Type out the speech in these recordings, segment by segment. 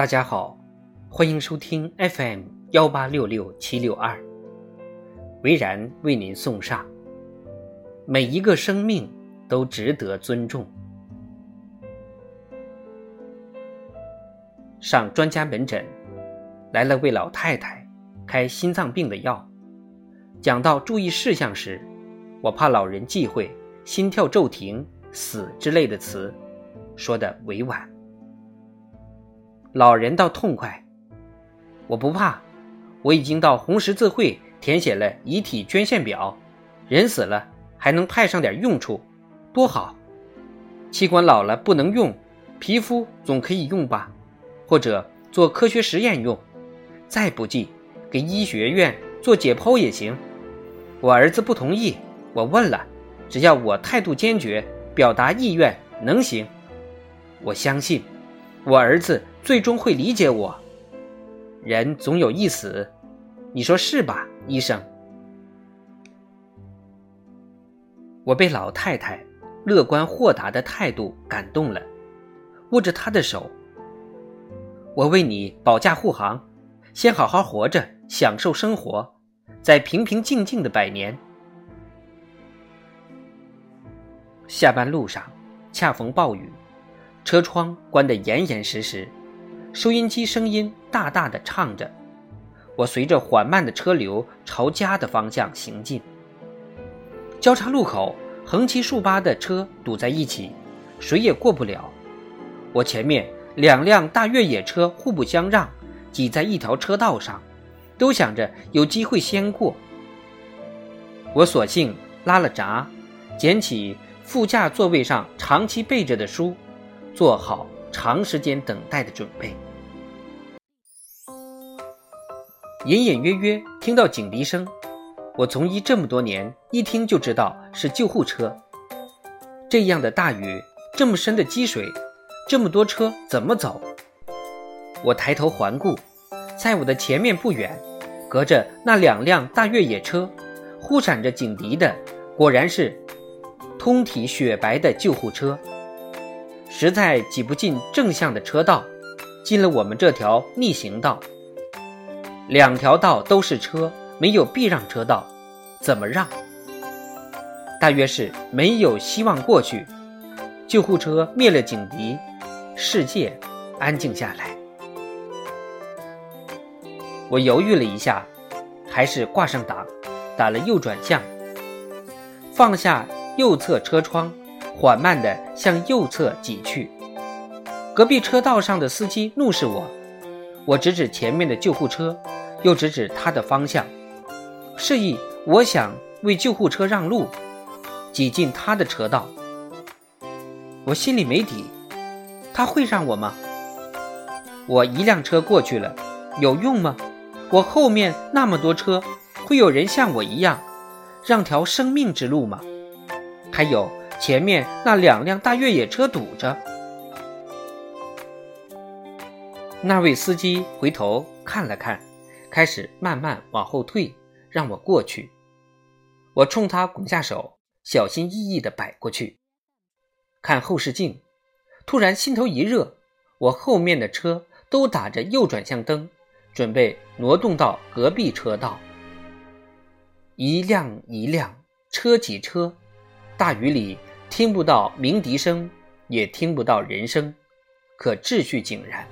大家好，欢迎收听 FM 幺八六六七六二，维然为您送上：每一个生命都值得尊重。上专家门诊，来了位老太太，开心脏病的药。讲到注意事项时，我怕老人忌讳“心跳骤停”“死”之类的词，说的委婉。老人倒痛快，我不怕，我已经到红十字会填写了遗体捐献表，人死了还能派上点用处，多好！器官老了不能用，皮肤总可以用吧？或者做科学实验用，再不济给医学院做解剖也行。我儿子不同意，我问了，只要我态度坚决，表达意愿，能行。我相信，我儿子。最终会理解我。人总有一死，你说是吧，医生？我被老太太乐观豁达的态度感动了，握着她的手，我为你保驾护航，先好好活着，享受生活，再平平静静的百年。下班路上，恰逢暴雨，车窗关得严严实实。收音机声音大大的唱着，我随着缓慢的车流朝家的方向行进。交叉路口横七竖八的车堵在一起，谁也过不了。我前面两辆大越野车互不相让，挤在一条车道上，都想着有机会先过。我索性拉了闸，捡起副驾座位上长期备着的书，坐好。长时间等待的准备，隐隐约约听到警笛声。我从医这么多年，一听就知道是救护车。这样的大雨，这么深的积水，这么多车怎么走？我抬头环顾，在我的前面不远，隔着那两辆大越野车，忽闪着警笛的，果然是通体雪白的救护车。实在挤不进正向的车道，进了我们这条逆行道。两条道都是车，没有避让车道，怎么让？大约是没有希望过去。救护车灭了警笛，世界安静下来。我犹豫了一下，还是挂上档，打了右转向，放下右侧车窗。缓慢地向右侧挤去，隔壁车道上的司机怒视我，我指指前面的救护车，又指指他的方向，示意我想为救护车让路，挤进他的车道。我心里没底，他会让我吗？我一辆车过去了，有用吗？我后面那么多车，会有人像我一样，让条生命之路吗？还有。前面那两辆大越野车堵着，那位司机回头看了看，开始慢慢往后退，让我过去。我冲他拱下手，小心翼翼地摆过去，看后视镜，突然心头一热，我后面的车都打着右转向灯，准备挪动到隔壁车道。一辆一辆车挤车，大雨里。听不到鸣笛声，也听不到人声，可秩序井然。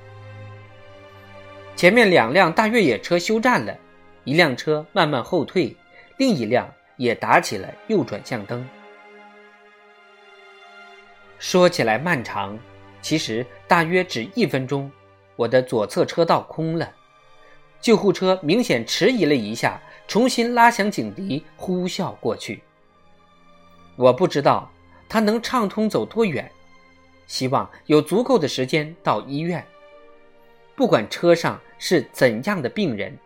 前面两辆大越野车休战了，一辆车慢慢后退，另一辆也打起了右转向灯。说起来漫长，其实大约只一分钟，我的左侧车道空了。救护车明显迟疑了一下，重新拉响警笛，呼啸过去。我不知道。他能畅通走多远？希望有足够的时间到医院。不管车上是怎样的病人，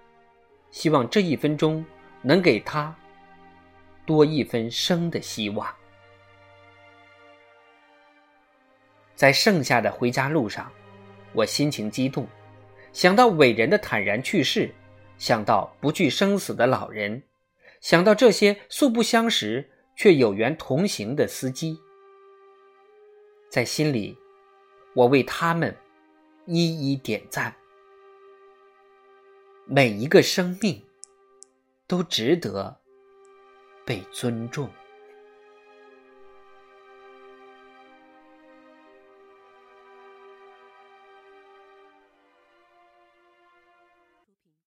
希望这一分钟能给他多一分生的希望。在剩下的回家路上，我心情激动，想到伟人的坦然去世，想到不惧生死的老人，想到这些素不相识。却有缘同行的司机，在心里，我为他们一一点赞。每一个生命都值得被尊重。